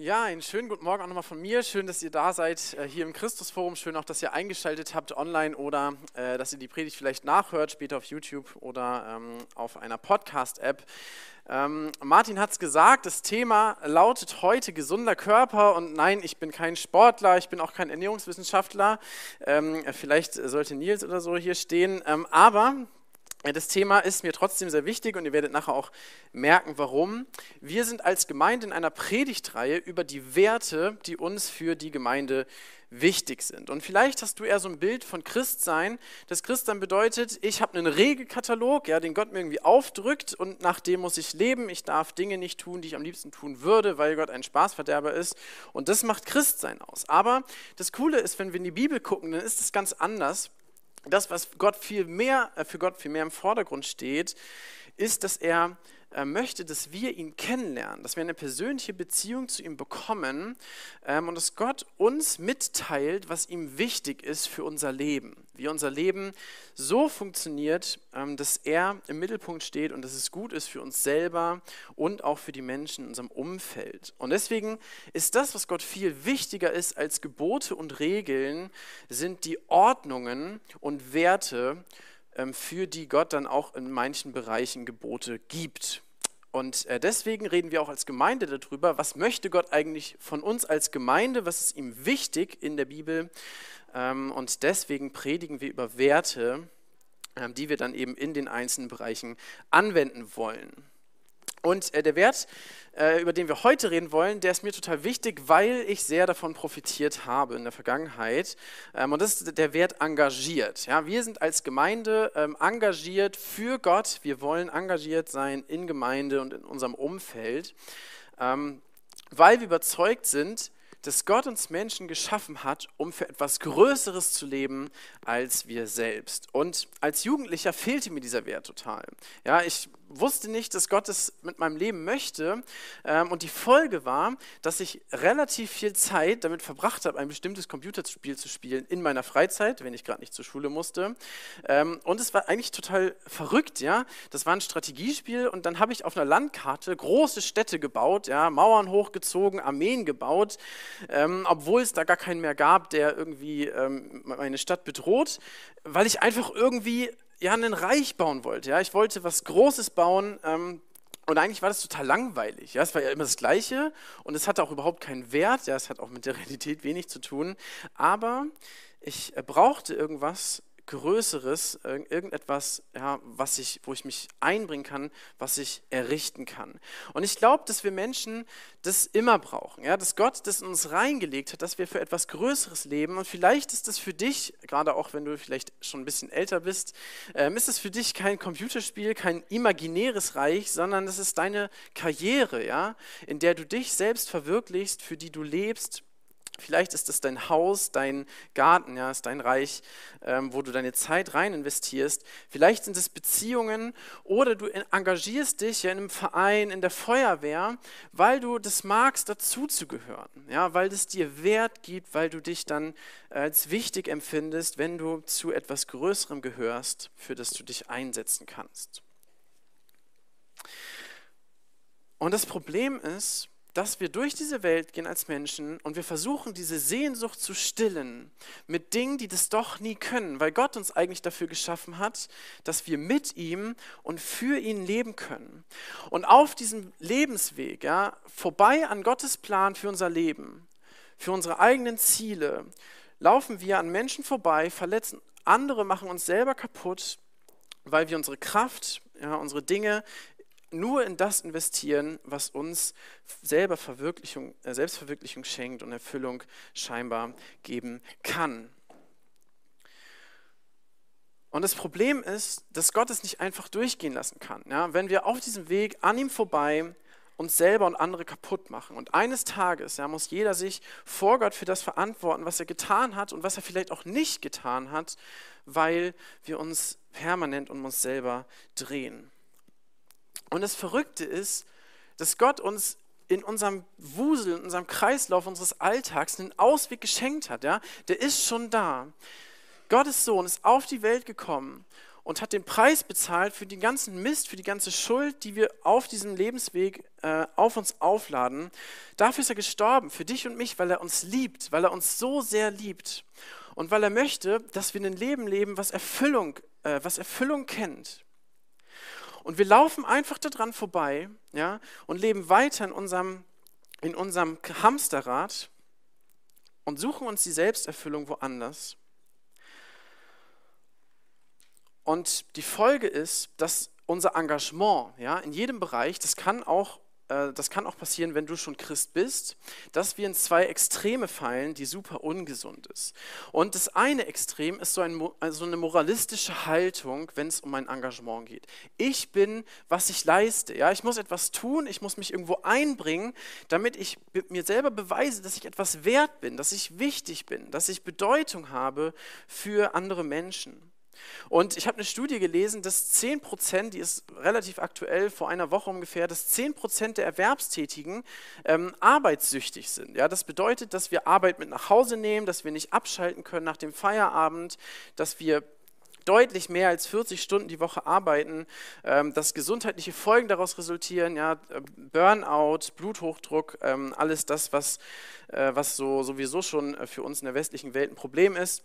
Ja, einen schönen guten Morgen auch nochmal von mir. Schön, dass ihr da seid äh, hier im Christusforum. Schön auch, dass ihr eingeschaltet habt online oder äh, dass ihr die Predigt vielleicht nachhört, später auf YouTube oder ähm, auf einer Podcast-App. Ähm, Martin hat es gesagt, das Thema lautet heute gesunder Körper und nein, ich bin kein Sportler, ich bin auch kein Ernährungswissenschaftler. Ähm, vielleicht sollte Nils oder so hier stehen, ähm, aber das Thema ist mir trotzdem sehr wichtig und ihr werdet nachher auch merken, warum. Wir sind als Gemeinde in einer Predigtreihe über die Werte, die uns für die Gemeinde wichtig sind. Und vielleicht hast du eher so ein Bild von Christsein. Das Christsein bedeutet, ich habe einen Regelkatalog, ja, den Gott mir irgendwie aufdrückt und nach dem muss ich leben. Ich darf Dinge nicht tun, die ich am liebsten tun würde, weil Gott ein Spaßverderber ist. Und das macht Christsein aus. Aber das Coole ist, wenn wir in die Bibel gucken, dann ist es ganz anders das, was Gott viel mehr, äh, für Gott viel mehr im Vordergrund steht, ist, dass er äh, möchte, dass wir ihn kennenlernen, dass wir eine persönliche Beziehung zu ihm bekommen ähm, und dass Gott uns mitteilt, was ihm wichtig ist für unser Leben, wie unser Leben so funktioniert, ähm, dass er im Mittelpunkt steht und dass es gut ist für uns selber und auch für die Menschen in unserem Umfeld. Und deswegen ist das, was Gott viel wichtiger ist als Gebote und Regeln, sind die Ordnungen und Werte, ähm, für die Gott dann auch in manchen Bereichen Gebote gibt. Und äh, deswegen reden wir auch als Gemeinde darüber, was möchte Gott eigentlich von uns als Gemeinde, was ist ihm wichtig in der Bibel. Ähm, und deswegen predigen wir über Werte, ähm, die wir dann eben in den einzelnen Bereichen anwenden wollen. Und äh, der Wert, äh, über den wir heute reden wollen, der ist mir total wichtig, weil ich sehr davon profitiert habe in der Vergangenheit. Ähm, und das ist der Wert engagiert. Ja, wir sind als Gemeinde ähm, engagiert für Gott. Wir wollen engagiert sein in Gemeinde und in unserem Umfeld, ähm, weil wir überzeugt sind, dass Gott uns Menschen geschaffen hat, um für etwas Größeres zu leben als wir selbst. Und als Jugendlicher fehlte mir dieser Wert total. Ja, ich wusste nicht, dass Gott es mit meinem Leben möchte. Ähm, und die Folge war, dass ich relativ viel Zeit damit verbracht habe, ein bestimmtes Computerspiel zu spielen in meiner Freizeit, wenn ich gerade nicht zur Schule musste. Ähm, und es war eigentlich total verrückt, ja. Das war ein Strategiespiel und dann habe ich auf einer Landkarte große Städte gebaut, ja, Mauern hochgezogen, Armeen gebaut, ähm, obwohl es da gar keinen mehr gab, der irgendwie meine Stadt bedroht, weil ich einfach irgendwie ja, ein Reich bauen wollte. Ja? Ich wollte was Großes bauen. Ähm, und eigentlich war das total langweilig. Ja? Es war ja immer das Gleiche und es hatte auch überhaupt keinen Wert. Ja? Es hat auch mit der Realität wenig zu tun. Aber ich äh, brauchte irgendwas, Größeres, irgendetwas, ja, was ich, wo ich mich einbringen kann, was ich errichten kann. Und ich glaube, dass wir Menschen das immer brauchen, ja, dass Gott das in uns reingelegt hat, dass wir für etwas Größeres leben. Und vielleicht ist das für dich, gerade auch wenn du vielleicht schon ein bisschen älter bist, ähm, ist es für dich kein Computerspiel, kein imaginäres Reich, sondern es ist deine Karriere, ja, in der du dich selbst verwirklichst, für die du lebst Vielleicht ist es dein Haus, dein Garten, ja, ist dein Reich, ähm, wo du deine Zeit rein investierst. Vielleicht sind es Beziehungen oder du engagierst dich ja in einem Verein, in der Feuerwehr, weil du das magst, dazuzugehören. Ja, weil es dir Wert gibt, weil du dich dann als wichtig empfindest, wenn du zu etwas Größerem gehörst, für das du dich einsetzen kannst. Und das Problem ist, dass wir durch diese Welt gehen als Menschen und wir versuchen, diese Sehnsucht zu stillen mit Dingen, die das doch nie können, weil Gott uns eigentlich dafür geschaffen hat, dass wir mit ihm und für ihn leben können. Und auf diesem Lebensweg, ja, vorbei an Gottes Plan für unser Leben, für unsere eigenen Ziele, laufen wir an Menschen vorbei, verletzen andere, machen uns selber kaputt, weil wir unsere Kraft, ja, unsere Dinge nur in das investieren, was uns selber Verwirklichung, äh, Selbstverwirklichung schenkt und Erfüllung scheinbar geben kann. Und das Problem ist, dass Gott es nicht einfach durchgehen lassen kann. Ja? Wenn wir auf diesem Weg an ihm vorbei uns selber und andere kaputt machen. Und eines Tages ja, muss jeder sich vor Gott für das verantworten, was er getan hat und was er vielleicht auch nicht getan hat, weil wir uns permanent um uns selber drehen. Und das Verrückte ist, dass Gott uns in unserem Wusel, in unserem Kreislauf unseres Alltags einen Ausweg geschenkt hat. Ja? Der ist schon da. Gottes Sohn ist auf die Welt gekommen und hat den Preis bezahlt für den ganzen Mist, für die ganze Schuld, die wir auf diesem Lebensweg äh, auf uns aufladen. Dafür ist er gestorben, für dich und mich, weil er uns liebt, weil er uns so sehr liebt und weil er möchte, dass wir ein Leben leben, was Erfüllung, äh, was Erfüllung kennt. Und wir laufen einfach daran vorbei ja, und leben weiter in unserem, in unserem Hamsterrad und suchen uns die Selbsterfüllung woanders. Und die Folge ist, dass unser Engagement ja, in jedem Bereich, das kann auch das kann auch passieren, wenn du schon Christ bist, dass wir in zwei Extreme fallen, die super ungesund ist. Und das eine Extrem ist so ein, also eine moralistische Haltung, wenn es um mein Engagement geht. Ich bin, was ich leiste. Ja, ich muss etwas tun, ich muss mich irgendwo einbringen, damit ich mir selber beweise, dass ich etwas wert bin, dass ich wichtig bin, dass ich Bedeutung habe für andere Menschen. Und ich habe eine Studie gelesen, dass 10 Prozent, die ist relativ aktuell, vor einer Woche ungefähr, dass 10 Prozent der Erwerbstätigen ähm, arbeitssüchtig sind. Ja, das bedeutet, dass wir Arbeit mit nach Hause nehmen, dass wir nicht abschalten können nach dem Feierabend, dass wir deutlich mehr als 40 Stunden die Woche arbeiten, ähm, dass gesundheitliche Folgen daraus resultieren, ja, Burnout, Bluthochdruck, ähm, alles das, was, äh, was so sowieso schon äh, für uns in der westlichen Welt ein Problem ist.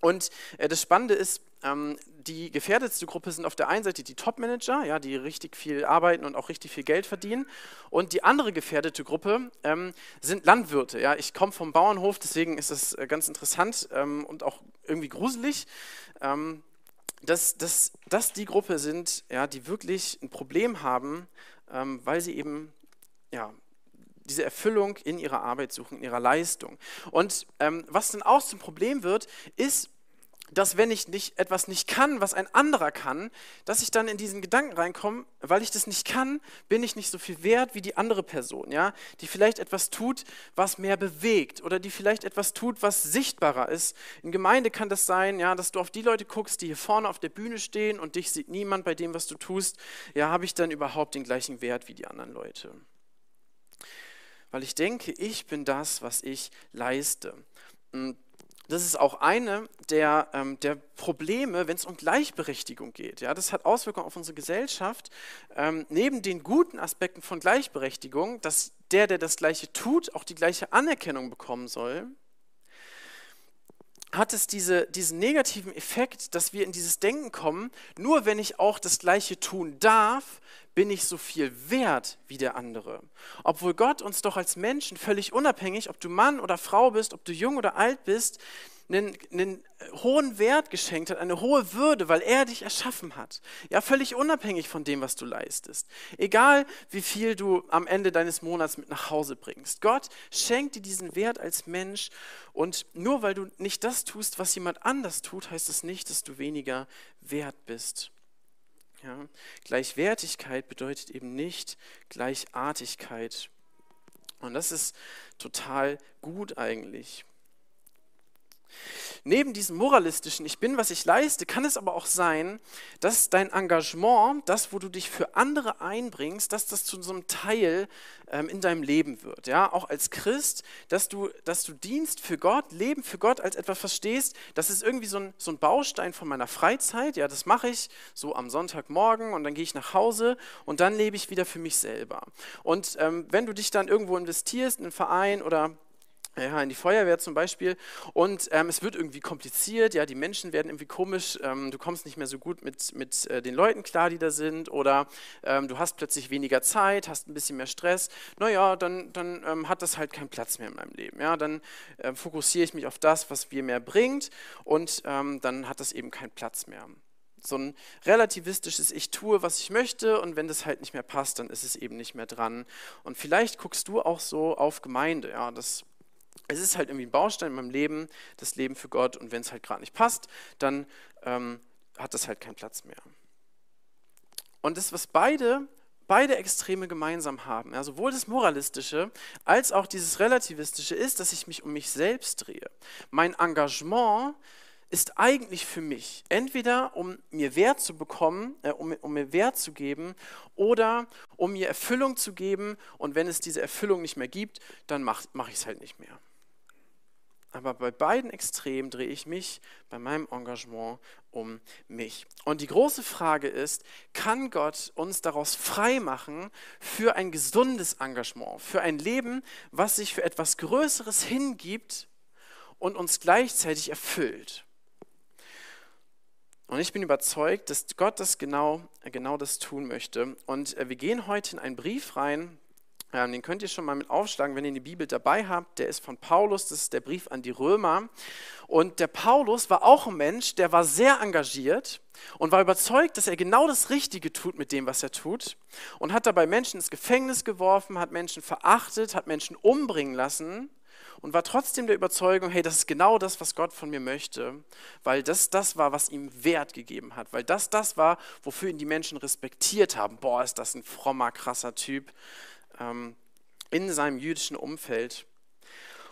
Und äh, das Spannende ist, ähm, die gefährdetste Gruppe sind auf der einen Seite die Top-Manager, ja, die richtig viel arbeiten und auch richtig viel Geld verdienen. Und die andere gefährdete Gruppe ähm, sind Landwirte. Ja. Ich komme vom Bauernhof, deswegen ist das äh, ganz interessant ähm, und auch irgendwie gruselig. Ähm, dass, dass das die Gruppe sind, ja, die wirklich ein Problem haben, ähm, weil sie eben ja, diese Erfüllung in ihrer Arbeit suchen, in ihrer Leistung. Und ähm, was dann auch zum Problem wird, ist, dass wenn ich nicht, etwas nicht kann, was ein anderer kann, dass ich dann in diesen Gedanken reinkomme, weil ich das nicht kann, bin ich nicht so viel wert wie die andere Person, ja, die vielleicht etwas tut, was mehr bewegt oder die vielleicht etwas tut, was sichtbarer ist. In Gemeinde kann das sein, ja, dass du auf die Leute guckst, die hier vorne auf der Bühne stehen und dich sieht niemand bei dem, was du tust. Ja, habe ich dann überhaupt den gleichen Wert wie die anderen Leute? Weil ich denke, ich bin das, was ich leiste. Und das ist auch eine der, ähm, der Probleme, wenn es um Gleichberechtigung geht. Ja, das hat Auswirkungen auf unsere Gesellschaft. Ähm, neben den guten Aspekten von Gleichberechtigung, dass der, der das Gleiche tut, auch die gleiche Anerkennung bekommen soll, hat es diese, diesen negativen Effekt, dass wir in dieses Denken kommen, nur wenn ich auch das Gleiche tun darf, bin ich so viel wert wie der andere. Obwohl Gott uns doch als Menschen völlig unabhängig, ob du Mann oder Frau bist, ob du jung oder alt bist, einen, einen hohen Wert geschenkt hat, eine hohe Würde, weil er dich erschaffen hat. Ja, völlig unabhängig von dem, was du leistest. Egal, wie viel du am Ende deines Monats mit nach Hause bringst. Gott schenkt dir diesen Wert als Mensch und nur weil du nicht das tust, was jemand anders tut, heißt es das nicht, dass du weniger wert bist. Ja, Gleichwertigkeit bedeutet eben nicht Gleichartigkeit. Und das ist total gut eigentlich. Neben diesem moralistischen Ich bin, was ich leiste, kann es aber auch sein, dass dein Engagement, das, wo du dich für andere einbringst, dass das zu so einem Teil ähm, in deinem Leben wird. Ja? Auch als Christ, dass du, dass du Dienst für Gott, Leben für Gott als etwas verstehst, das ist irgendwie so ein, so ein Baustein von meiner Freizeit. Ja, das mache ich so am Sonntagmorgen und dann gehe ich nach Hause und dann lebe ich wieder für mich selber. Und ähm, wenn du dich dann irgendwo investierst in einen Verein oder ja, in die Feuerwehr zum Beispiel. Und ähm, es wird irgendwie kompliziert, ja, die Menschen werden irgendwie komisch, ähm, du kommst nicht mehr so gut mit, mit äh, den Leuten klar, die da sind, oder ähm, du hast plötzlich weniger Zeit, hast ein bisschen mehr Stress. Naja, dann, dann ähm, hat das halt keinen Platz mehr in meinem Leben. Ja, dann äh, fokussiere ich mich auf das, was mir mehr bringt, und ähm, dann hat das eben keinen Platz mehr so ein relativistisches Ich tue, was ich möchte und wenn das halt nicht mehr passt, dann ist es eben nicht mehr dran. Und vielleicht guckst du auch so auf Gemeinde, ja, das es ist halt irgendwie ein Baustein in meinem Leben, das Leben für Gott. Und wenn es halt gerade nicht passt, dann ähm, hat das halt keinen Platz mehr. Und das, was beide, beide Extreme gemeinsam haben, ja, sowohl das Moralistische als auch dieses Relativistische, ist, dass ich mich um mich selbst drehe. Mein Engagement ist eigentlich für mich entweder, um mir Wert zu bekommen, äh, um, um, mir Wert zu geben oder um mir Erfüllung zu geben. Und wenn es diese Erfüllung nicht mehr gibt, dann mache mach ich es halt nicht mehr. Aber bei beiden Extremen drehe ich mich bei meinem Engagement um mich. Und die große Frage ist, kann Gott uns daraus frei machen für ein gesundes Engagement, für ein Leben, was sich für etwas Größeres hingibt und uns gleichzeitig erfüllt? Und ich bin überzeugt, dass Gott das genau, genau das tun möchte. Und äh, wir gehen heute in einen Brief rein, den könnt ihr schon mal mit aufschlagen, wenn ihr die Bibel dabei habt. Der ist von Paulus, das ist der Brief an die Römer. Und der Paulus war auch ein Mensch, der war sehr engagiert und war überzeugt, dass er genau das Richtige tut mit dem, was er tut. Und hat dabei Menschen ins Gefängnis geworfen, hat Menschen verachtet, hat Menschen umbringen lassen und war trotzdem der Überzeugung, hey, das ist genau das, was Gott von mir möchte, weil das das war, was ihm Wert gegeben hat, weil das das war, wofür ihn die Menschen respektiert haben. Boah, ist das ein frommer, krasser Typ ähm, in seinem jüdischen Umfeld.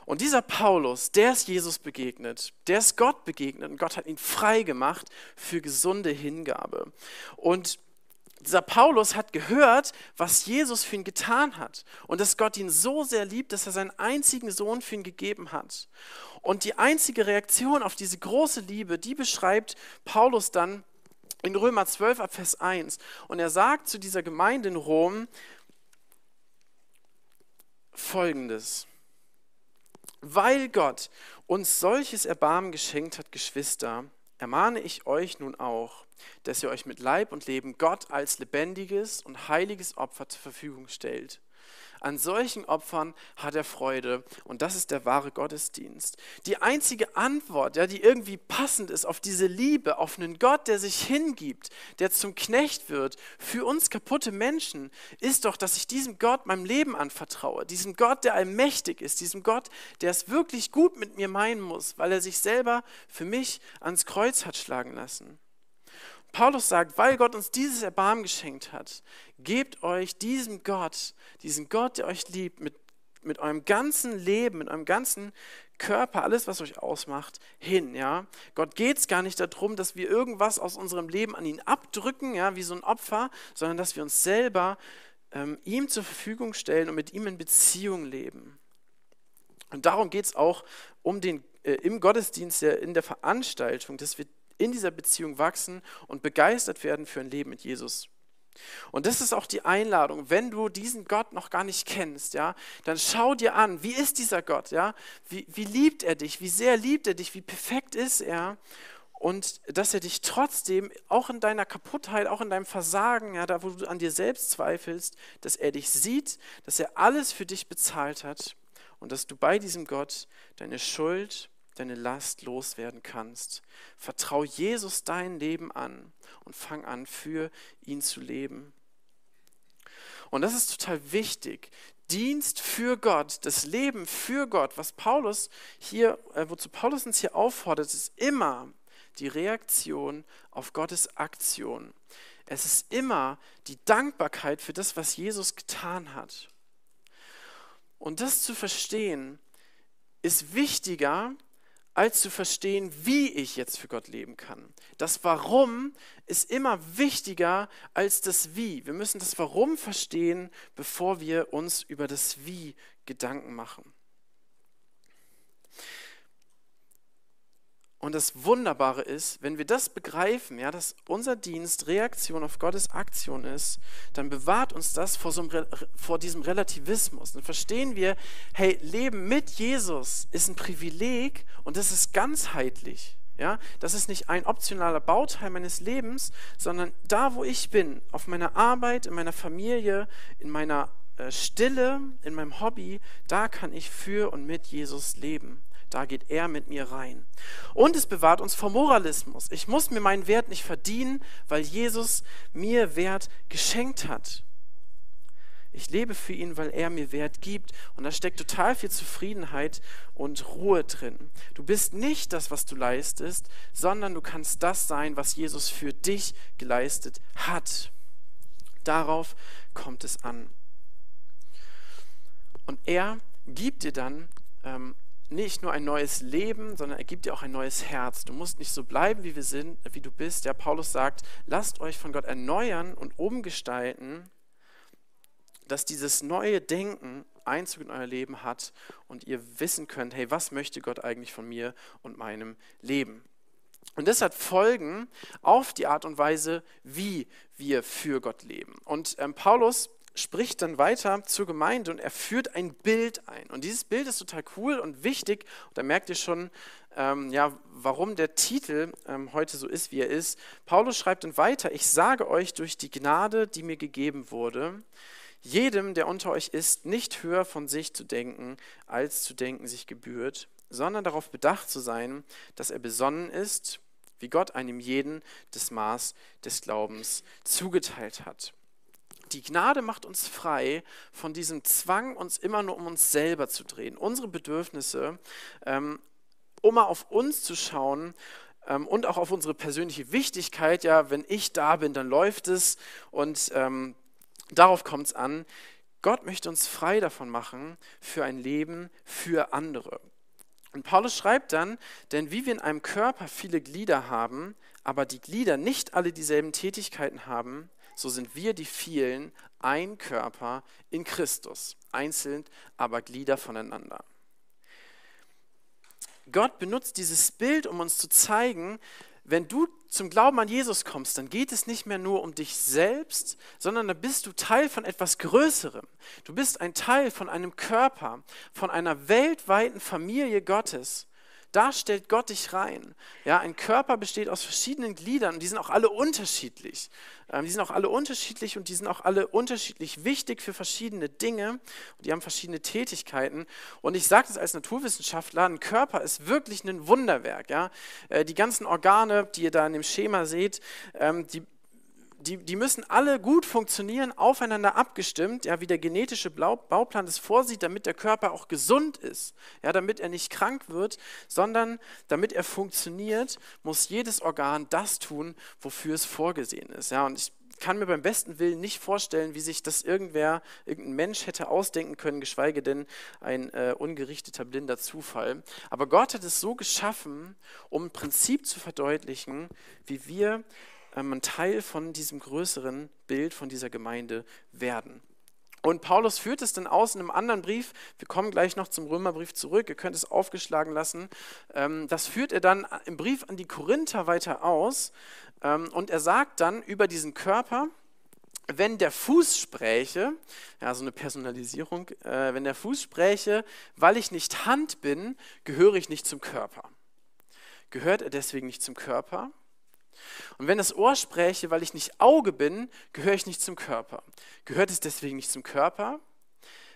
Und dieser Paulus, der ist Jesus begegnet, der ist Gott begegnet und Gott hat ihn frei gemacht für gesunde Hingabe. Und dieser Paulus hat gehört, was Jesus für ihn getan hat und dass Gott ihn so sehr liebt, dass er seinen einzigen Sohn für ihn gegeben hat. Und die einzige Reaktion auf diese große Liebe, die beschreibt Paulus dann in Römer 12 ab Vers 1. Und er sagt zu dieser Gemeinde in Rom, Folgendes. Weil Gott uns solches Erbarmen geschenkt hat, Geschwister, ermahne ich euch nun auch, dass ihr euch mit Leib und Leben Gott als lebendiges und heiliges Opfer zur Verfügung stellt. An solchen Opfern hat er Freude und das ist der wahre Gottesdienst. Die einzige Antwort, ja, die irgendwie passend ist auf diese Liebe, auf einen Gott, der sich hingibt, der zum Knecht wird für uns kaputte Menschen, ist doch, dass ich diesem Gott mein Leben anvertraue, diesem Gott, der allmächtig ist, diesem Gott, der es wirklich gut mit mir meinen muss, weil er sich selber für mich ans Kreuz hat schlagen lassen. Paulus sagt, weil Gott uns dieses Erbarmen geschenkt hat, gebt euch diesem Gott, diesem Gott, der euch liebt, mit, mit eurem ganzen Leben, mit eurem ganzen Körper, alles, was euch ausmacht, hin. Ja? Gott geht es gar nicht darum, dass wir irgendwas aus unserem Leben an ihn abdrücken, ja, wie so ein Opfer, sondern dass wir uns selber ähm, ihm zur Verfügung stellen und mit ihm in Beziehung leben. Und darum geht es auch um den, äh, im Gottesdienst, in der Veranstaltung, dass wir in dieser Beziehung wachsen und begeistert werden für ein Leben mit Jesus. Und das ist auch die Einladung, wenn du diesen Gott noch gar nicht kennst, ja, dann schau dir an, wie ist dieser Gott, ja? Wie, wie liebt er dich? Wie sehr liebt er dich? Wie perfekt ist er? Und dass er dich trotzdem, auch in deiner Kaputtheit, auch in deinem Versagen, ja, da wo du an dir selbst zweifelst, dass er dich sieht, dass er alles für dich bezahlt hat und dass du bei diesem Gott deine Schuld deine Last loswerden kannst. Vertrau Jesus dein Leben an und fang an, für ihn zu leben. Und das ist total wichtig. Dienst für Gott, das Leben für Gott, was Paulus hier, äh, wozu Paulus uns hier auffordert, ist immer die Reaktion auf Gottes Aktion. Es ist immer die Dankbarkeit für das, was Jesus getan hat. Und das zu verstehen, ist wichtiger als zu verstehen, wie ich jetzt für Gott leben kann. Das Warum ist immer wichtiger als das Wie. Wir müssen das Warum verstehen, bevor wir uns über das Wie Gedanken machen. Und das Wunderbare ist, wenn wir das begreifen, ja, dass unser Dienst Reaktion auf Gottes Aktion ist, dann bewahrt uns das vor, so einem, vor diesem Relativismus. Dann verstehen wir, hey, Leben mit Jesus ist ein Privileg und das ist ganzheitlich. Ja, das ist nicht ein optionaler Bauteil meines Lebens, sondern da, wo ich bin, auf meiner Arbeit, in meiner Familie, in meiner äh, Stille, in meinem Hobby, da kann ich für und mit Jesus leben. Da geht er mit mir rein. Und es bewahrt uns vor Moralismus. Ich muss mir meinen Wert nicht verdienen, weil Jesus mir Wert geschenkt hat. Ich lebe für ihn, weil er mir Wert gibt. Und da steckt total viel Zufriedenheit und Ruhe drin. Du bist nicht das, was du leistest, sondern du kannst das sein, was Jesus für dich geleistet hat. Darauf kommt es an. Und er gibt dir dann ähm, nicht nur ein neues Leben, sondern er gibt dir auch ein neues Herz. Du musst nicht so bleiben, wie wir sind, wie du bist. Ja, Paulus sagt, lasst euch von Gott erneuern und umgestalten dass dieses neue Denken Einzug in euer Leben hat und ihr wissen könnt, hey, was möchte Gott eigentlich von mir und meinem Leben? Und das hat Folgen auf die Art und Weise, wie wir für Gott leben. Und ähm, Paulus spricht dann weiter zur Gemeinde und er führt ein Bild ein. Und dieses Bild ist total cool und wichtig. Und da merkt ihr schon, ähm, ja, warum der Titel ähm, heute so ist, wie er ist. Paulus schreibt dann weiter, ich sage euch durch die Gnade, die mir gegeben wurde, jedem, der unter euch ist, nicht höher von sich zu denken, als zu denken sich gebührt, sondern darauf bedacht zu sein, dass er besonnen ist, wie Gott einem jeden das Maß des Glaubens zugeteilt hat. Die Gnade macht uns frei von diesem Zwang, uns immer nur um uns selber zu drehen, unsere Bedürfnisse, ähm, um mal auf uns zu schauen ähm, und auch auf unsere persönliche Wichtigkeit. Ja, wenn ich da bin, dann läuft es und ähm, Darauf kommt es an. Gott möchte uns frei davon machen für ein Leben für andere. Und Paulus schreibt dann, denn wie wir in einem Körper viele Glieder haben, aber die Glieder nicht alle dieselben Tätigkeiten haben, so sind wir die vielen ein Körper in Christus, einzeln aber Glieder voneinander. Gott benutzt dieses Bild, um uns zu zeigen, wenn du zum Glauben an Jesus kommst, dann geht es nicht mehr nur um dich selbst, sondern dann bist du Teil von etwas Größerem. Du bist ein Teil von einem Körper, von einer weltweiten Familie Gottes. Da stellt Gott dich rein. Ja, ein Körper besteht aus verschiedenen Gliedern und die sind auch alle unterschiedlich. Ähm, die sind auch alle unterschiedlich und die sind auch alle unterschiedlich wichtig für verschiedene Dinge. Und die haben verschiedene Tätigkeiten. Und ich sage das als Naturwissenschaftler, ein Körper ist wirklich ein Wunderwerk. Ja? Äh, die ganzen Organe, die ihr da in dem Schema seht, ähm, die die, die müssen alle gut funktionieren, aufeinander abgestimmt, ja, wie der genetische Bauplan es vorsieht, damit der Körper auch gesund ist. Ja, damit er nicht krank wird, sondern damit er funktioniert, muss jedes Organ das tun, wofür es vorgesehen ist. Ja, und ich kann mir beim besten Willen nicht vorstellen, wie sich das irgendwer, irgendein Mensch hätte ausdenken können, geschweige denn ein äh, ungerichteter blinder Zufall. Aber Gott hat es so geschaffen, um ein Prinzip zu verdeutlichen, wie wir ein Teil von diesem größeren Bild von dieser Gemeinde werden. Und Paulus führt es dann aus in einem anderen Brief. Wir kommen gleich noch zum Römerbrief zurück. Ihr könnt es aufgeschlagen lassen. Ähm, das führt er dann im Brief an die Korinther weiter aus. Ähm, und er sagt dann über diesen Körper, wenn der Fuß spräche, ja, so eine Personalisierung, äh, wenn der Fuß spräche, weil ich nicht Hand bin, gehöre ich nicht zum Körper. Gehört er deswegen nicht zum Körper? Und wenn das Ohr spräche, weil ich nicht Auge bin, gehöre ich nicht zum Körper. Gehört es deswegen nicht zum Körper?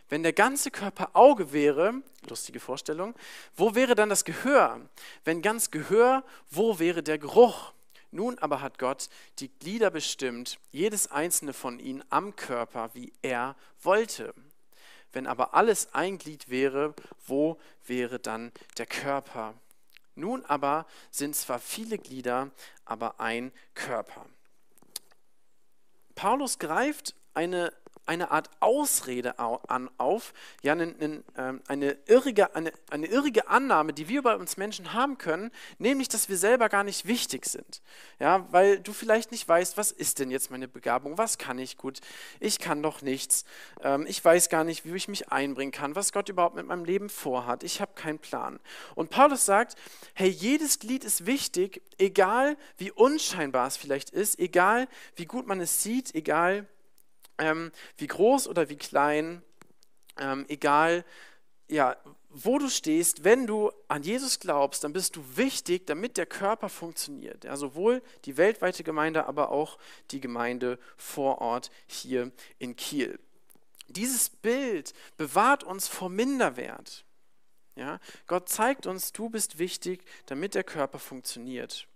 Wenn der ganze Körper Auge wäre, lustige Vorstellung, wo wäre dann das Gehör? Wenn ganz Gehör, wo wäre der Geruch? Nun aber hat Gott die Glieder bestimmt, jedes einzelne von ihnen am Körper, wie er wollte. Wenn aber alles ein Glied wäre, wo wäre dann der Körper? Nun aber sind zwar viele Glieder, aber ein Körper. Paulus greift eine eine Art Ausrede auf, ja, eine, ähm, eine, irrige, eine, eine irrige Annahme, die wir bei uns Menschen haben können, nämlich, dass wir selber gar nicht wichtig sind. Ja, weil du vielleicht nicht weißt, was ist denn jetzt meine Begabung, was kann ich gut, ich kann doch nichts, ähm, ich weiß gar nicht, wie ich mich einbringen kann, was Gott überhaupt mit meinem Leben vorhat, ich habe keinen Plan. Und Paulus sagt, hey, jedes Glied ist wichtig, egal wie unscheinbar es vielleicht ist, egal wie gut man es sieht, egal ähm, wie groß oder wie klein, ähm, egal ja, wo du stehst, wenn du an Jesus glaubst, dann bist du wichtig, damit der Körper funktioniert. Ja, sowohl die weltweite Gemeinde, aber auch die Gemeinde vor Ort hier in Kiel. Dieses Bild bewahrt uns vor Minderwert. Ja, Gott zeigt uns, du bist wichtig, damit der Körper funktioniert.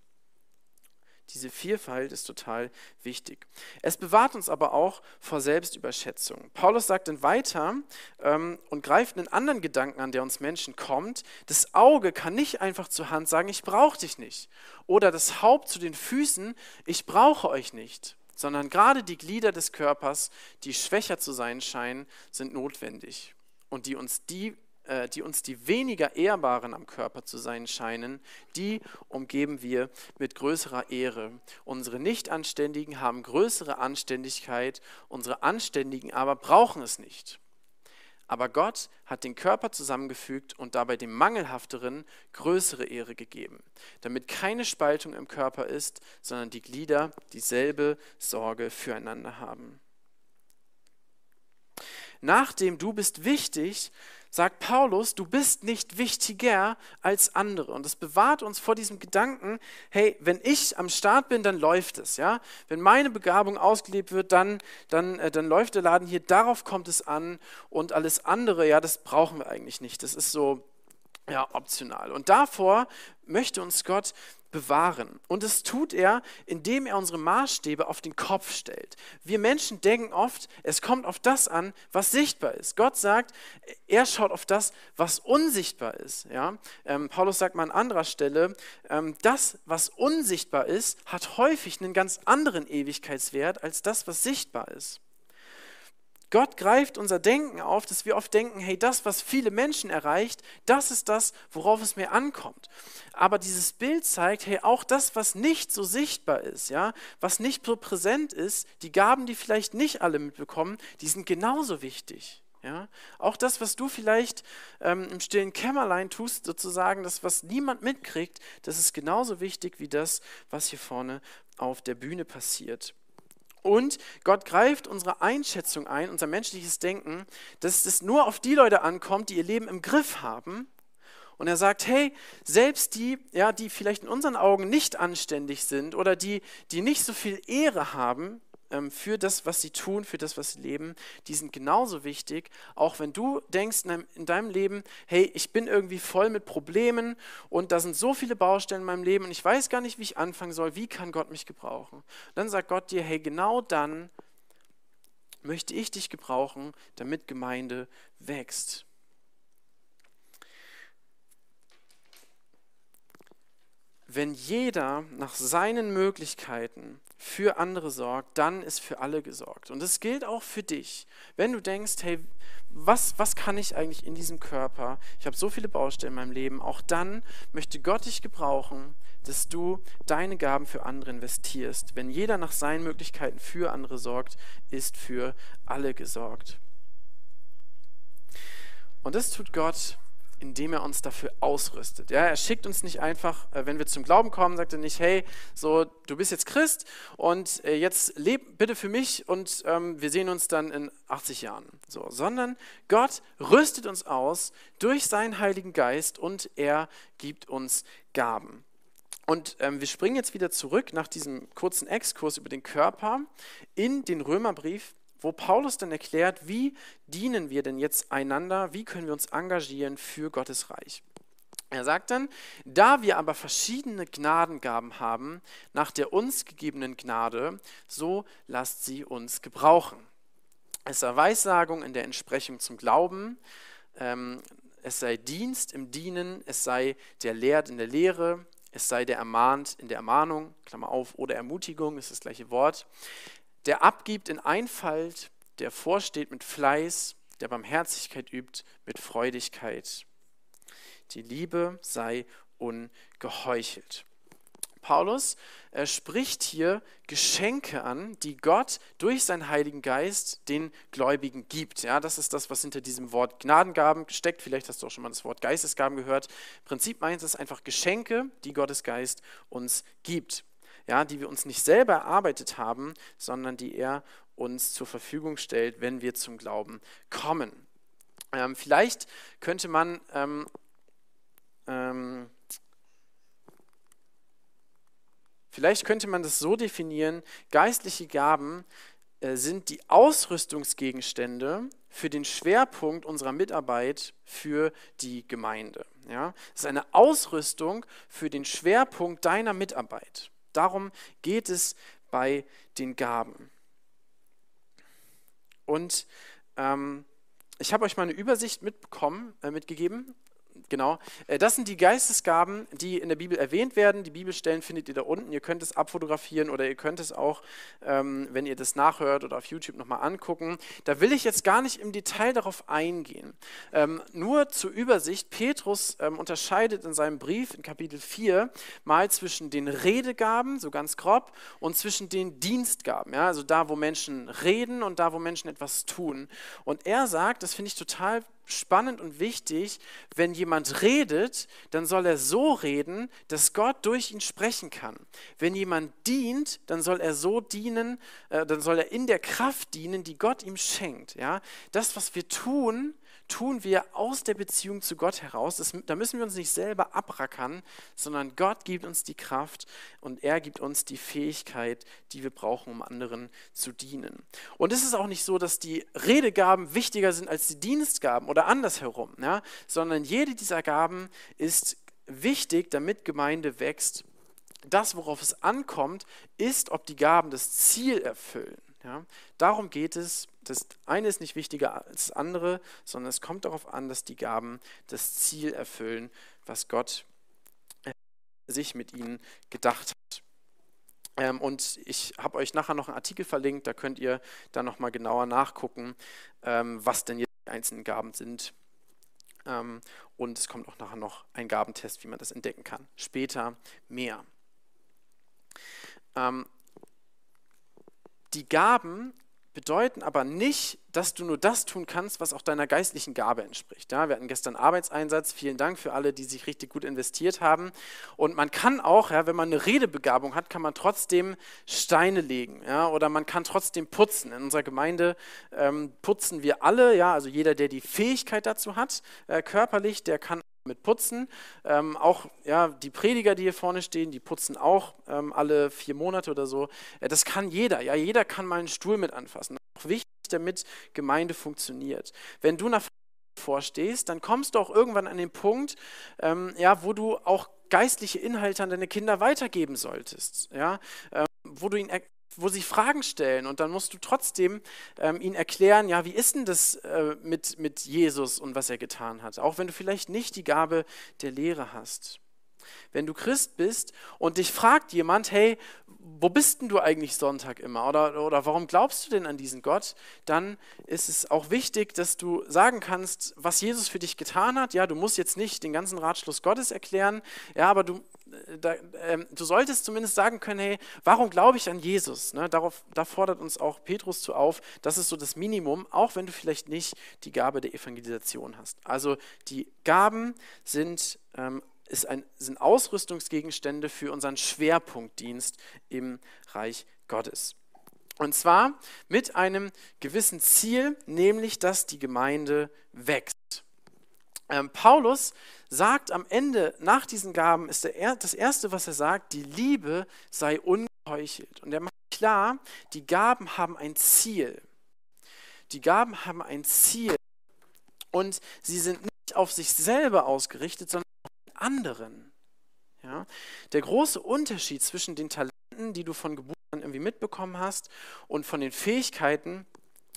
Diese Vielfalt ist total wichtig. Es bewahrt uns aber auch vor Selbstüberschätzung. Paulus sagt dann weiter ähm, und greift einen anderen Gedanken an, der uns Menschen kommt. Das Auge kann nicht einfach zur Hand sagen, ich brauche dich nicht. Oder das Haupt zu den Füßen, ich brauche euch nicht. Sondern gerade die Glieder des Körpers, die schwächer zu sein scheinen, sind notwendig. Und die uns die äh, die uns die weniger ehrbaren am Körper zu sein scheinen, die umgeben wir mit größerer Ehre. Unsere Nichtanständigen haben größere Anständigkeit, unsere Anständigen aber brauchen es nicht. Aber Gott hat den Körper zusammengefügt und dabei dem Mangelhafteren größere Ehre gegeben, damit keine Spaltung im Körper ist, sondern die Glieder dieselbe Sorge füreinander haben. Nachdem du bist wichtig, sagt Paulus, du bist nicht wichtiger als andere. Und das bewahrt uns vor diesem Gedanken, hey, wenn ich am Start bin, dann läuft es. Ja? Wenn meine Begabung ausgelebt wird, dann, dann, äh, dann läuft der Laden hier, darauf kommt es an. Und alles andere, ja, das brauchen wir eigentlich nicht. Das ist so ja, optional. Und davor möchte uns Gott bewahren. Und das tut er, indem er unsere Maßstäbe auf den Kopf stellt. Wir Menschen denken oft, es kommt auf das an, was sichtbar ist. Gott sagt, er schaut auf das, was unsichtbar ist. Ja? Ähm, Paulus sagt mal an anderer Stelle, ähm, das, was unsichtbar ist, hat häufig einen ganz anderen Ewigkeitswert als das, was sichtbar ist. Gott greift unser Denken auf, dass wir oft denken, hey, das, was viele Menschen erreicht, das ist das, worauf es mir ankommt. Aber dieses Bild zeigt, hey, auch das, was nicht so sichtbar ist, ja, was nicht so präsent ist, die Gaben, die vielleicht nicht alle mitbekommen, die sind genauso wichtig. Ja? Auch das, was du vielleicht ähm, im stillen Kämmerlein tust, sozusagen, das, was niemand mitkriegt, das ist genauso wichtig wie das, was hier vorne auf der Bühne passiert. Und Gott greift unsere Einschätzung ein, unser menschliches Denken, dass es nur auf die Leute ankommt, die ihr Leben im Griff haben. Und er sagt, hey, selbst die, ja, die vielleicht in unseren Augen nicht anständig sind oder die, die nicht so viel Ehre haben, für das, was sie tun, für das, was sie leben, die sind genauso wichtig. Auch wenn du denkst in deinem Leben, hey, ich bin irgendwie voll mit Problemen und da sind so viele Baustellen in meinem Leben und ich weiß gar nicht, wie ich anfangen soll, wie kann Gott mich gebrauchen? Dann sagt Gott dir, hey, genau dann möchte ich dich gebrauchen, damit Gemeinde wächst. Wenn jeder nach seinen Möglichkeiten für andere sorgt, dann ist für alle gesorgt. Und das gilt auch für dich. Wenn du denkst, hey, was, was kann ich eigentlich in diesem Körper? Ich habe so viele Baustellen in meinem Leben. Auch dann möchte Gott dich gebrauchen, dass du deine Gaben für andere investierst. Wenn jeder nach seinen Möglichkeiten für andere sorgt, ist für alle gesorgt. Und das tut Gott indem er uns dafür ausrüstet. Ja, er schickt uns nicht einfach, äh, wenn wir zum Glauben kommen, sagt er nicht, hey, so, du bist jetzt Christ und äh, jetzt leb bitte für mich und ähm, wir sehen uns dann in 80 Jahren. So, sondern Gott rüstet uns aus durch seinen Heiligen Geist und er gibt uns Gaben. Und ähm, wir springen jetzt wieder zurück nach diesem kurzen Exkurs über den Körper in den Römerbrief wo Paulus dann erklärt, wie dienen wir denn jetzt einander, wie können wir uns engagieren für Gottes Reich. Er sagt dann, da wir aber verschiedene Gnadengaben haben, nach der uns gegebenen Gnade, so lasst sie uns gebrauchen. Es sei Weissagung in der Entsprechung zum Glauben, ähm, es sei Dienst im Dienen, es sei der Lehrt in der Lehre, es sei der Ermahnt in der Ermahnung, Klammer auf, oder Ermutigung, ist das gleiche Wort der abgibt in Einfalt, der vorsteht mit Fleiß, der Barmherzigkeit übt mit Freudigkeit. Die Liebe sei ungeheuchelt. Paulus er spricht hier Geschenke an, die Gott durch seinen Heiligen Geist den Gläubigen gibt. Ja, das ist das, was hinter diesem Wort Gnadengaben steckt. Vielleicht hast du auch schon mal das Wort Geistesgaben gehört. Im Prinzip meint es einfach Geschenke, die Gottes Geist uns gibt ja, die wir uns nicht selber erarbeitet haben, sondern die er uns zur Verfügung stellt, wenn wir zum Glauben kommen. Ähm, vielleicht könnte man ähm, ähm, vielleicht könnte man das so definieren: Geistliche Gaben äh, sind die Ausrüstungsgegenstände für den Schwerpunkt unserer Mitarbeit für die Gemeinde. Ja? Es ist eine Ausrüstung für den Schwerpunkt deiner Mitarbeit. Darum geht es bei den Gaben. Und ähm, ich habe euch mal eine Übersicht mitbekommen, äh, mitgegeben. Genau. Äh, das sind die Geistesgaben, die in der Bibel erwähnt werden. Die Bibelstellen findet ihr da unten. Ihr könnt es abfotografieren oder ihr könnt es auch, ähm, wenn ihr das nachhört oder auf YouTube nochmal angucken. Da will ich jetzt gar nicht im Detail darauf eingehen. Ähm, nur zur Übersicht. Petrus ähm, unterscheidet in seinem Brief in Kapitel 4 mal zwischen den Redegaben, so ganz grob, und zwischen den Dienstgaben. Also da, wo Menschen reden und da, wo Menschen etwas tun. Und er sagt, das finde ich total spannend und wichtig, wenn jemand redet, dann soll er so reden, dass Gott durch ihn sprechen kann. Wenn jemand dient, dann soll er so dienen, äh, dann soll er in der Kraft dienen, die Gott ihm schenkt. Ja? Das, was wir tun, tun wir aus der Beziehung zu Gott heraus. Das, da müssen wir uns nicht selber abrackern, sondern Gott gibt uns die Kraft und er gibt uns die Fähigkeit, die wir brauchen, um anderen zu dienen. Und es ist auch nicht so, dass die Redegaben wichtiger sind als die Dienstgaben oder andersherum, ja? sondern jede dieser Gaben ist wichtig, damit Gemeinde wächst. Das, worauf es ankommt, ist, ob die Gaben das Ziel erfüllen. Ja? Darum geht es. Das eine ist nicht wichtiger als das andere, sondern es kommt darauf an, dass die Gaben das Ziel erfüllen, was Gott äh, sich mit ihnen gedacht hat. Ähm, und ich habe euch nachher noch einen Artikel verlinkt, da könnt ihr dann nochmal genauer nachgucken, ähm, was denn jetzt die einzelnen Gaben sind. Ähm, und es kommt auch nachher noch ein Gabentest, wie man das entdecken kann. Später mehr. Die Gaben bedeuten aber nicht, dass du nur das tun kannst, was auch deiner geistlichen Gabe entspricht. Ja, wir hatten gestern Arbeitseinsatz. Vielen Dank für alle, die sich richtig gut investiert haben. Und man kann auch, ja, wenn man eine Redebegabung hat, kann man trotzdem Steine legen. Ja, oder man kann trotzdem putzen. In unserer Gemeinde ähm, putzen wir alle. Ja, also jeder, der die Fähigkeit dazu hat, äh, körperlich, der kann mit putzen. Ähm, auch ja, die Prediger, die hier vorne stehen, die putzen auch ähm, alle vier Monate oder so. Äh, das kann jeder. Ja, jeder kann mal einen Stuhl mit anfassen. Auch wichtig, damit Gemeinde funktioniert. Wenn du nach vorstehst, dann kommst du auch irgendwann an den Punkt, ähm, ja, wo du auch geistliche Inhalte an deine Kinder weitergeben solltest. Ja, ähm, wo du ihnen wo sie Fragen stellen und dann musst du trotzdem ähm, ihnen erklären, ja, wie ist denn das äh, mit, mit Jesus und was er getan hat, auch wenn du vielleicht nicht die Gabe der Lehre hast. Wenn du Christ bist und dich fragt jemand, hey, wo bist denn du eigentlich Sonntag immer? Oder, oder warum glaubst du denn an diesen Gott? Dann ist es auch wichtig, dass du sagen kannst, was Jesus für dich getan hat. Ja, du musst jetzt nicht den ganzen Ratschluss Gottes erklären, ja, aber du, da, ähm, du solltest zumindest sagen können, hey, warum glaube ich an Jesus? Ne, darauf, da fordert uns auch Petrus zu auf. Das ist so das Minimum, auch wenn du vielleicht nicht die Gabe der Evangelisation hast. Also die Gaben sind ähm, ein, sind Ausrüstungsgegenstände für unseren Schwerpunktdienst im Reich Gottes. Und zwar mit einem gewissen Ziel, nämlich dass die Gemeinde wächst. Ähm, Paulus sagt am Ende, nach diesen Gaben, ist der, das Erste, was er sagt, die Liebe sei ungeheuchelt. Und er macht klar, die Gaben haben ein Ziel. Die Gaben haben ein Ziel. Und sie sind nicht auf sich selber ausgerichtet, sondern anderen. Ja? Der große Unterschied zwischen den Talenten, die du von Geburt an irgendwie mitbekommen hast, und von den Fähigkeiten, äh,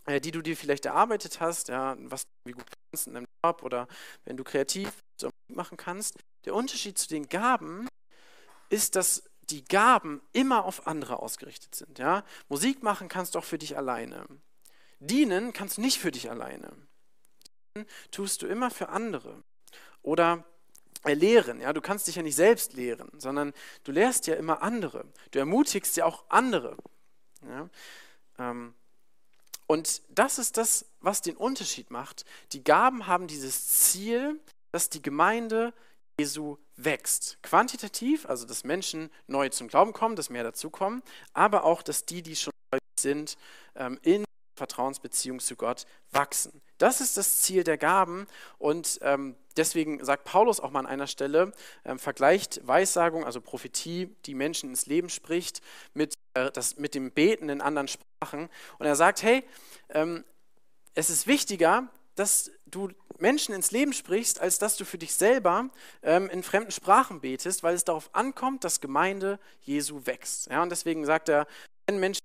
die du dir vielleicht erarbeitet hast, ja, was du gut kannst in deinem Job oder wenn du kreativ machen kannst. Der Unterschied zu den Gaben ist, dass die Gaben immer auf andere ausgerichtet sind. Ja? Musik machen kannst du auch für dich alleine. Dienen kannst du nicht für dich alleine. Dienen tust du immer für andere. Oder lehren. Ja? Du kannst dich ja nicht selbst lehren, sondern du lehrst ja immer andere. Du ermutigst ja auch andere. Ja? Ähm, und das ist das, was den Unterschied macht. Die Gaben haben dieses Ziel, dass die Gemeinde Jesu wächst. Quantitativ, also dass Menschen neu zum Glauben kommen, dass mehr dazukommen, aber auch, dass die, die schon sind, ähm, in Vertrauensbeziehung zu Gott wachsen. Das ist das Ziel der Gaben und ähm, deswegen sagt Paulus auch mal an einer Stelle, ähm, vergleicht Weissagung, also Prophetie, die Menschen ins Leben spricht, mit, äh, das, mit dem Beten in anderen Sprachen. Und er sagt, hey, ähm, es ist wichtiger, dass du Menschen ins Leben sprichst, als dass du für dich selber ähm, in fremden Sprachen betest, weil es darauf ankommt, dass Gemeinde Jesu wächst. Ja, und deswegen sagt er, wenn Menschen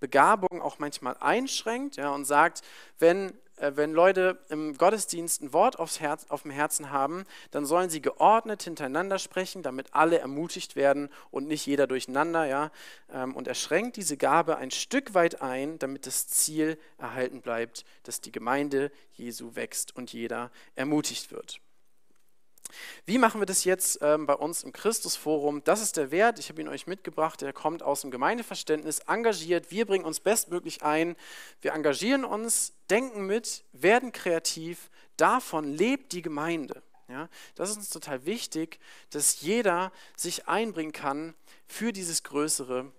Begabung auch manchmal einschränkt ja, und sagt, wenn, äh, wenn Leute im Gottesdienst ein Wort aufs Herz, auf dem Herzen haben, dann sollen sie geordnet hintereinander sprechen, damit alle ermutigt werden und nicht jeder durcheinander. Ja, ähm, und er schränkt diese Gabe ein Stück weit ein, damit das Ziel erhalten bleibt, dass die Gemeinde Jesu wächst und jeder ermutigt wird. Wie machen wir das jetzt ähm, bei uns im Christusforum? Das ist der Wert, ich habe ihn euch mitgebracht, der kommt aus dem Gemeindeverständnis, engagiert, wir bringen uns bestmöglich ein, wir engagieren uns, denken mit, werden kreativ, davon lebt die Gemeinde. Ja, das ist uns total wichtig, dass jeder sich einbringen kann für dieses größere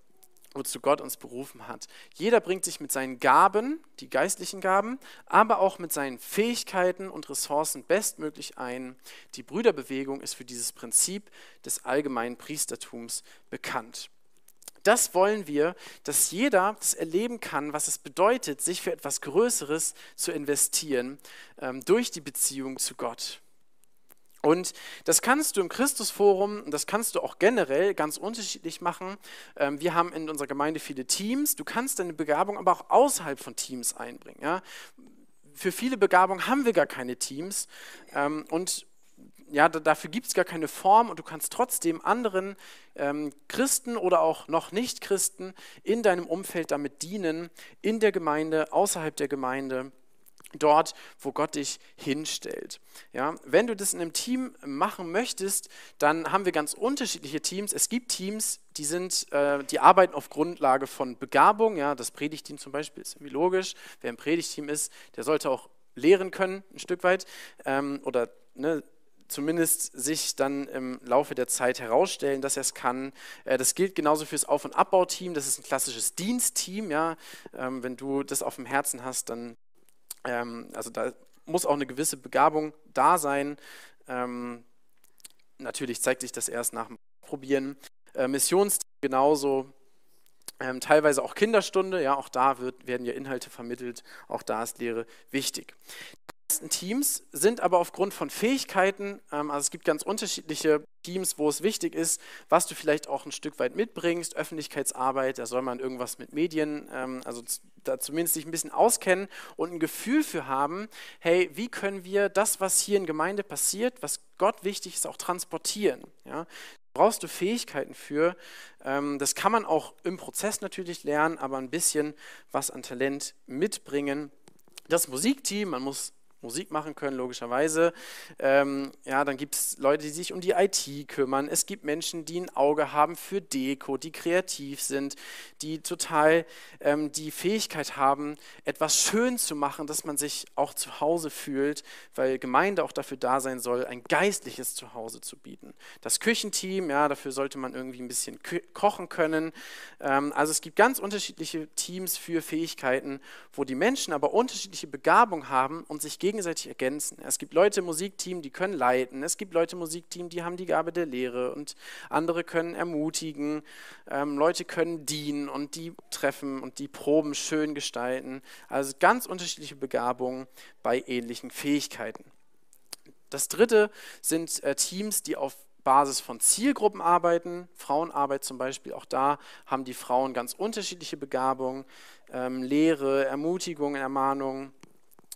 wozu Gott uns berufen hat. Jeder bringt sich mit seinen Gaben, die geistlichen Gaben, aber auch mit seinen Fähigkeiten und Ressourcen bestmöglich ein. Die Brüderbewegung ist für dieses Prinzip des allgemeinen Priestertums bekannt. Das wollen wir, dass jeder das erleben kann, was es bedeutet, sich für etwas Größeres zu investieren ähm, durch die Beziehung zu Gott. Und das kannst du im Christusforum, das kannst du auch generell ganz unterschiedlich machen. Ähm, wir haben in unserer Gemeinde viele Teams. Du kannst deine Begabung aber auch außerhalb von Teams einbringen. Ja? Für viele Begabungen haben wir gar keine Teams. Ähm, und ja, dafür gibt es gar keine Form und du kannst trotzdem anderen ähm, Christen oder auch noch Nicht-Christen in deinem Umfeld damit dienen, in der Gemeinde, außerhalb der Gemeinde dort, wo Gott dich hinstellt. Ja, wenn du das in einem Team machen möchtest, dann haben wir ganz unterschiedliche Teams. Es gibt Teams, die sind, äh, die arbeiten auf Grundlage von Begabung. Ja, das Predigteam zum Beispiel ist irgendwie logisch. Wer im Predigteam ist, der sollte auch lehren können, ein Stück weit, ähm, oder ne, zumindest sich dann im Laufe der Zeit herausstellen, dass er es kann. Äh, das gilt genauso fürs Auf- und Abbauteam. Das ist ein klassisches Dienstteam. Ja? Ähm, wenn du das auf dem Herzen hast, dann ähm, also da muss auch eine gewisse Begabung da sein. Ähm, natürlich zeigt sich das erst nach dem Probieren. Äh, Missionsteam genauso. Ähm, teilweise auch Kinderstunde, ja, auch da wird, werden ja Inhalte vermittelt, auch da ist Lehre wichtig Teams sind aber aufgrund von Fähigkeiten, ähm, also es gibt ganz unterschiedliche Teams, wo es wichtig ist, was du vielleicht auch ein Stück weit mitbringst, Öffentlichkeitsarbeit, da soll man irgendwas mit Medien, ähm, also da zumindest sich ein bisschen auskennen und ein Gefühl für haben, hey, wie können wir das, was hier in Gemeinde passiert, was Gott wichtig ist, auch transportieren. Ja? brauchst du Fähigkeiten für. Ähm, das kann man auch im Prozess natürlich lernen, aber ein bisschen was an Talent mitbringen. Das Musikteam, man muss Musik machen können, logischerweise. Ähm, ja, dann gibt es Leute, die sich um die IT kümmern. Es gibt Menschen, die ein Auge haben für Deko, die kreativ sind, die total ähm, die Fähigkeit haben, etwas schön zu machen, dass man sich auch zu Hause fühlt, weil Gemeinde auch dafür da sein soll, ein geistliches Zuhause zu bieten. Das Küchenteam, ja, dafür sollte man irgendwie ein bisschen kochen können. Ähm, also es gibt ganz unterschiedliche Teams für Fähigkeiten, wo die Menschen aber unterschiedliche Begabungen haben und sich gegenseitig gegenseitig ergänzen. Es gibt Leute im Musikteam, die können leiten. Es gibt Leute im Musikteam, die haben die Gabe der Lehre und andere können ermutigen. Ähm, Leute können dienen und die treffen und die Proben schön gestalten. Also ganz unterschiedliche Begabungen bei ähnlichen Fähigkeiten. Das dritte sind äh, Teams, die auf Basis von Zielgruppen arbeiten, Frauenarbeit zum Beispiel, auch da haben die Frauen ganz unterschiedliche Begabungen, ähm, Lehre, Ermutigung, Ermahnung,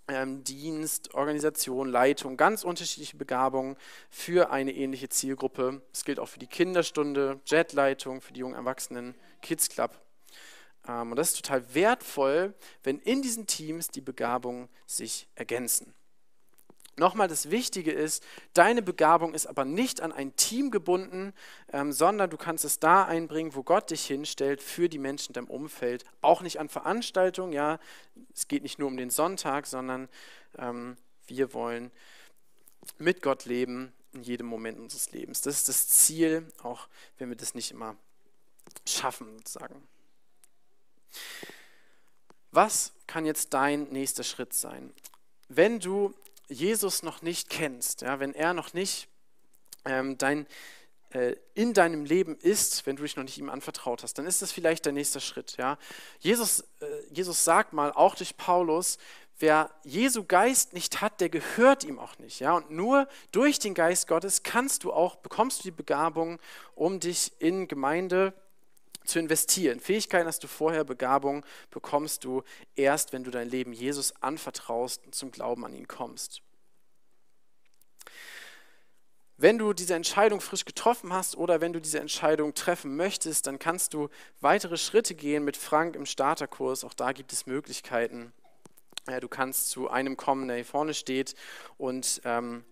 ähm, Dienst, Organisation, Leitung, ganz unterschiedliche Begabungen für eine ähnliche Zielgruppe. Das gilt auch für die Kinderstunde, Jetleitung, für die jungen Erwachsenen, Kids Club. Ähm, und das ist total wertvoll, wenn in diesen Teams die Begabungen sich ergänzen. Nochmal, das Wichtige ist, deine Begabung ist aber nicht an ein Team gebunden, ähm, sondern du kannst es da einbringen, wo Gott dich hinstellt für die Menschen in deinem Umfeld. Auch nicht an Veranstaltungen, ja, es geht nicht nur um den Sonntag, sondern ähm, wir wollen mit Gott leben in jedem Moment unseres Lebens. Das ist das Ziel, auch wenn wir das nicht immer schaffen, sozusagen. Was kann jetzt dein nächster Schritt sein? Wenn du Jesus noch nicht kennst, ja, wenn er noch nicht ähm, dein, äh, in deinem Leben ist, wenn du dich noch nicht ihm anvertraut hast, dann ist das vielleicht der nächste Schritt. Ja. Jesus, äh, Jesus sagt mal, auch durch Paulus, wer Jesu Geist nicht hat, der gehört ihm auch nicht. Ja? Und nur durch den Geist Gottes kannst du auch, bekommst du die Begabung, um dich in Gemeinde zu investieren. Fähigkeiten hast du vorher, Begabung bekommst du erst, wenn du dein Leben Jesus anvertraust und zum Glauben an ihn kommst. Wenn du diese Entscheidung frisch getroffen hast oder wenn du diese Entscheidung treffen möchtest, dann kannst du weitere Schritte gehen mit Frank im Starterkurs. Auch da gibt es Möglichkeiten. Du kannst zu einem kommen, der hier vorne steht und ähm,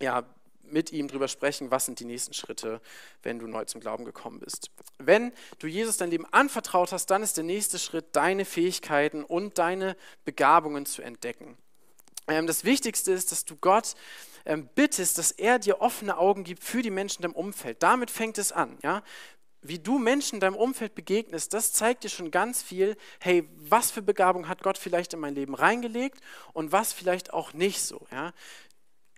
ja, mit ihm darüber sprechen, was sind die nächsten Schritte, wenn du neu zum Glauben gekommen bist. Wenn du Jesus dein Leben anvertraut hast, dann ist der nächste Schritt, deine Fähigkeiten und deine Begabungen zu entdecken. Ähm, das Wichtigste ist, dass du Gott ähm, bittest, dass er dir offene Augen gibt für die Menschen in deinem Umfeld. Damit fängt es an. Ja? Wie du Menschen in deinem Umfeld begegnest, das zeigt dir schon ganz viel, hey, was für Begabung hat Gott vielleicht in mein Leben reingelegt und was vielleicht auch nicht so. Ja?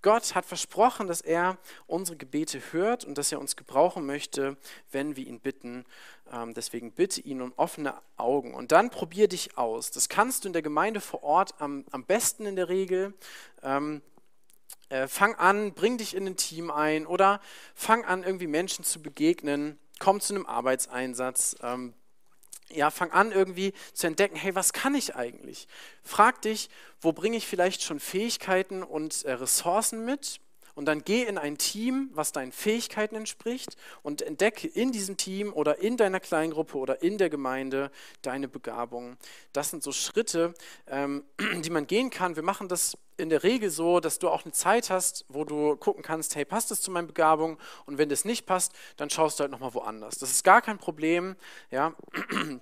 Gott hat versprochen, dass er unsere Gebete hört und dass er uns gebrauchen möchte, wenn wir ihn bitten. Ähm, deswegen bitte ihn um offene Augen und dann probier dich aus. Das kannst du in der Gemeinde vor Ort am, am besten in der Regel. Ähm, äh, fang an, bring dich in ein Team ein oder fang an, irgendwie Menschen zu begegnen. Komm zu einem Arbeitseinsatz. Ja, fang an irgendwie zu entdecken, hey, was kann ich eigentlich? Frag dich, wo bringe ich vielleicht schon Fähigkeiten und äh, Ressourcen mit? Und dann geh in ein Team, was deinen Fähigkeiten entspricht und entdecke in diesem Team oder in deiner Kleingruppe oder in der Gemeinde deine Begabung. Das sind so Schritte, ähm, die man gehen kann. Wir machen das in der Regel so, dass du auch eine Zeit hast, wo du gucken kannst, hey, passt das zu meinen Begabungen? Und wenn das nicht passt, dann schaust du halt nochmal woanders. Das ist gar kein Problem. Ja.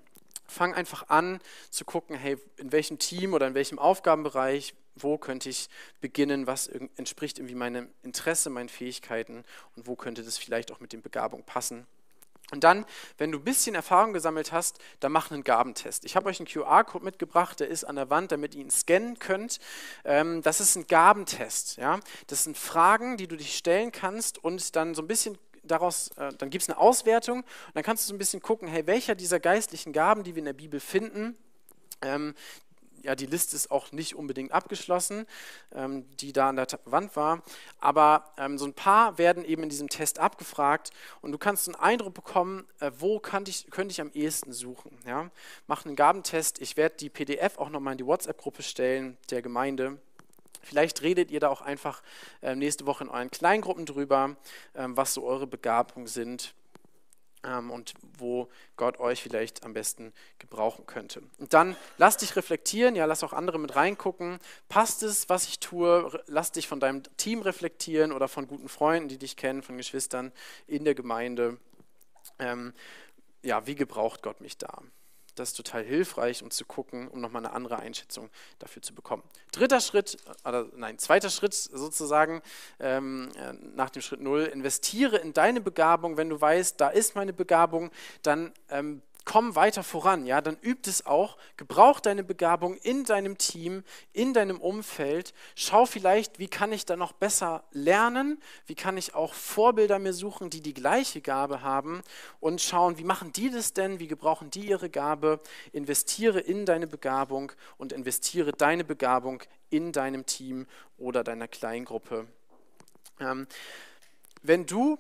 Fang einfach an zu gucken, hey, in welchem Team oder in welchem Aufgabenbereich, wo könnte ich beginnen, was entspricht irgendwie meinem Interesse, meinen Fähigkeiten und wo könnte das vielleicht auch mit den Begabungen passen. Und dann, wenn du ein bisschen Erfahrung gesammelt hast, dann mach einen Gabentest. Ich habe euch einen QR-Code mitgebracht, der ist an der Wand, damit ihr ihn scannen könnt. Ähm, das ist ein Gabentest. Das sind Fragen, die du dich stellen kannst und dann so ein bisschen daraus, äh, dann gibt es eine Auswertung und dann kannst du so ein bisschen gucken, hey, welcher dieser geistlichen Gaben, die wir in der Bibel finden, ähm, ja, die Liste ist auch nicht unbedingt abgeschlossen, ähm, die da an der Wand war, aber ähm, so ein paar werden eben in diesem Test abgefragt und du kannst einen Eindruck bekommen, äh, wo ich, könnte ich am ehesten suchen. Ja? Mach einen Gabentest, ich werde die PDF auch nochmal in die WhatsApp-Gruppe stellen der Gemeinde. Vielleicht redet ihr da auch einfach äh, nächste Woche in euren Kleingruppen drüber, äh, was so eure Begabungen sind ähm, und wo Gott euch vielleicht am besten gebrauchen könnte. Und dann lass dich reflektieren, ja, lass auch andere mit reingucken. Passt es, was ich tue? Lass dich von deinem Team reflektieren oder von guten Freunden, die dich kennen, von Geschwistern in der Gemeinde. Ähm, ja, wie gebraucht Gott mich da? Das ist total hilfreich, um zu gucken, um nochmal eine andere Einschätzung dafür zu bekommen. Dritter Schritt, oder nein, zweiter Schritt sozusagen ähm, äh, nach dem Schritt Null, investiere in deine Begabung. Wenn du weißt, da ist meine Begabung, dann ähm, komm weiter voran, ja, dann übt es auch, gebrauch deine Begabung in deinem Team, in deinem Umfeld, schau vielleicht, wie kann ich da noch besser lernen, wie kann ich auch Vorbilder mir suchen, die die gleiche Gabe haben? Und schauen, wie machen die das denn, wie gebrauchen die ihre Gabe, investiere in deine Begabung und investiere deine Begabung in deinem Team oder deiner Kleingruppe. Ähm, wenn du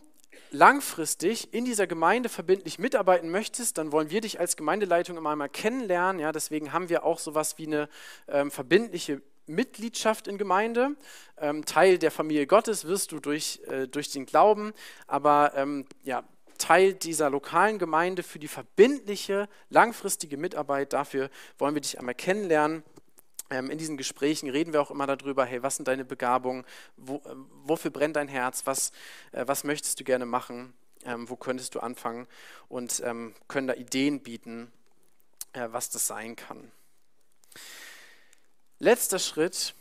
langfristig in dieser Gemeinde verbindlich mitarbeiten möchtest, dann wollen wir dich als Gemeindeleitung immer einmal kennenlernen. Ja, deswegen haben wir auch sowas wie eine ähm, verbindliche Mitgliedschaft in Gemeinde. Ähm, Teil der Familie Gottes wirst du durch, äh, durch den Glauben, aber ähm, ja, Teil dieser lokalen Gemeinde für die verbindliche, langfristige Mitarbeit. Dafür wollen wir dich einmal kennenlernen. Ähm, in diesen Gesprächen reden wir auch immer darüber, hey, was sind deine Begabungen, wo, äh, wofür brennt dein Herz, was, äh, was möchtest du gerne machen, ähm, wo könntest du anfangen? Und ähm, können da Ideen bieten, äh, was das sein kann. Letzter Schritt,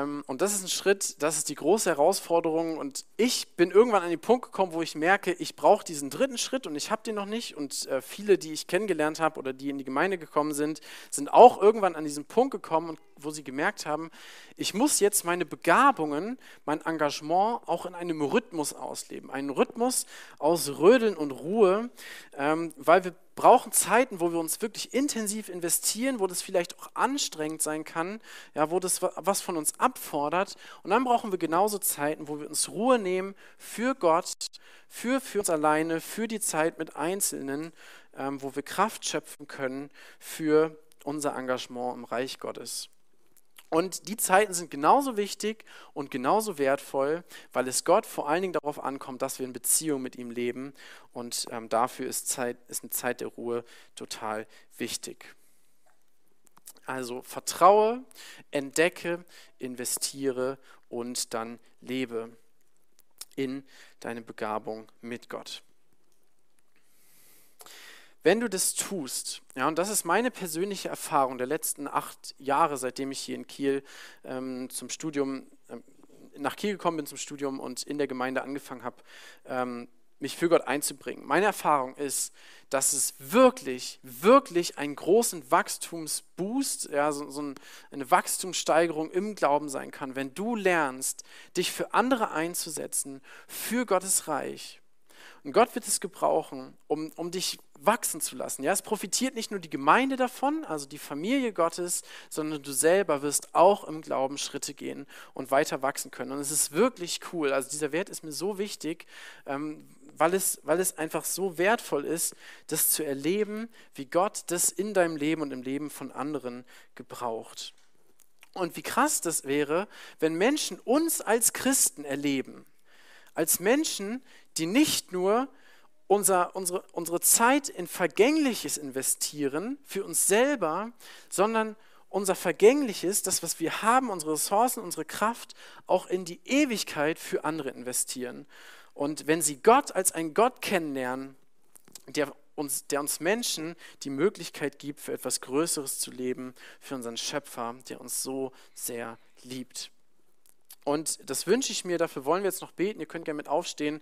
und das ist ein Schritt, das ist die große Herausforderung. Und ich bin irgendwann an den Punkt gekommen, wo ich merke, ich brauche diesen dritten Schritt und ich habe den noch nicht. Und äh, viele, die ich kennengelernt habe oder die in die Gemeinde gekommen sind, sind auch irgendwann an diesen Punkt gekommen, wo sie gemerkt haben, ich muss jetzt meine Begabungen, mein Engagement auch in einem Rhythmus ausleben. Einen Rhythmus aus Rödeln und Ruhe, ähm, weil wir brauchen Zeiten, wo wir uns wirklich intensiv investieren, wo das vielleicht auch anstrengend sein kann, ja, wo das was von uns abfordert. Und dann brauchen wir genauso Zeiten, wo wir uns Ruhe nehmen für Gott, für, für uns alleine, für die Zeit mit Einzelnen, ähm, wo wir Kraft schöpfen können für unser Engagement im Reich Gottes. Und die Zeiten sind genauso wichtig und genauso wertvoll, weil es Gott vor allen Dingen darauf ankommt, dass wir in Beziehung mit ihm leben. Und ähm, dafür ist, Zeit, ist eine Zeit der Ruhe total wichtig. Also vertraue, entdecke, investiere und dann lebe in deine Begabung mit Gott. Wenn du das tust, ja, und das ist meine persönliche Erfahrung der letzten acht Jahre, seitdem ich hier in Kiel ähm, zum Studium, ähm, nach Kiel gekommen bin zum Studium und in der Gemeinde angefangen habe, ähm, mich für Gott einzubringen. Meine Erfahrung ist, dass es wirklich, wirklich einen großen Wachstumsboost, ja, so, so eine Wachstumssteigerung im Glauben sein kann, wenn du lernst, dich für andere einzusetzen, für Gottes Reich. Und Gott wird es gebrauchen, um, um dich wachsen zu lassen. Ja, es profitiert nicht nur die Gemeinde davon, also die Familie Gottes, sondern du selber wirst auch im Glauben Schritte gehen und weiter wachsen können. Und es ist wirklich cool. Also dieser Wert ist mir so wichtig, ähm, weil, es, weil es einfach so wertvoll ist, das zu erleben, wie Gott das in deinem Leben und im Leben von anderen gebraucht. Und wie krass das wäre, wenn Menschen uns als Christen erleben, als Menschen, die nicht nur unser, unsere, unsere Zeit in Vergängliches investieren, für uns selber, sondern unser Vergängliches, das, was wir haben, unsere Ressourcen, unsere Kraft, auch in die Ewigkeit für andere investieren. Und wenn sie Gott als einen Gott kennenlernen, der uns, der uns Menschen die Möglichkeit gibt, für etwas Größeres zu leben, für unseren Schöpfer, der uns so sehr liebt. Und das wünsche ich mir, dafür wollen wir jetzt noch beten. Ihr könnt gerne mit aufstehen.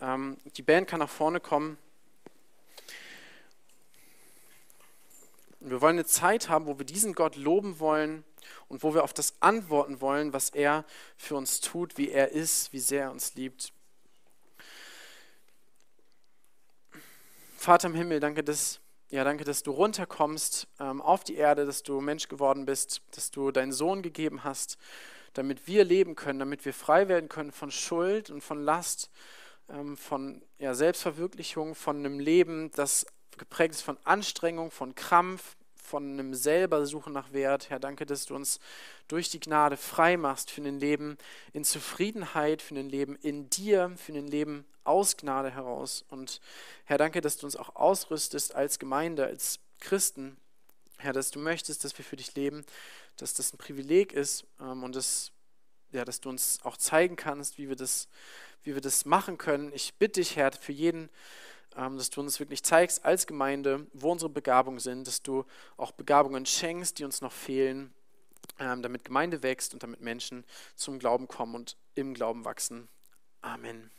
Ähm, die Band kann nach vorne kommen. wir wollen eine Zeit haben, wo wir diesen Gott loben wollen und wo wir auf das antworten wollen, was er für uns tut, wie er ist, wie sehr er uns liebt. Vater im Himmel, danke, dass, ja, danke, dass du runterkommst ähm, auf die Erde, dass du Mensch geworden bist, dass du deinen Sohn gegeben hast, damit wir leben können, damit wir frei werden können von Schuld und von Last ähm, von ja, Selbstverwirklichung, von einem Leben, das geprägt ist von Anstrengung, von Krampf, von einem selber Suchen nach Wert. Herr, danke, dass du uns durch die Gnade frei machst für ein Leben in Zufriedenheit, für ein Leben in dir, für ein Leben aus Gnade heraus. Und Herr, danke, dass du uns auch ausrüstest als Gemeinde, als Christen. Herr, dass du möchtest, dass wir für dich leben, dass das ein Privileg ist ähm, und dass, ja, dass du uns auch zeigen kannst, wie wir das wie wir das machen können. Ich bitte dich, Herr, für jeden, ähm, dass du uns wirklich zeigst als Gemeinde, wo unsere Begabungen sind, dass du auch Begabungen schenkst, die uns noch fehlen, ähm, damit Gemeinde wächst und damit Menschen zum Glauben kommen und im Glauben wachsen. Amen.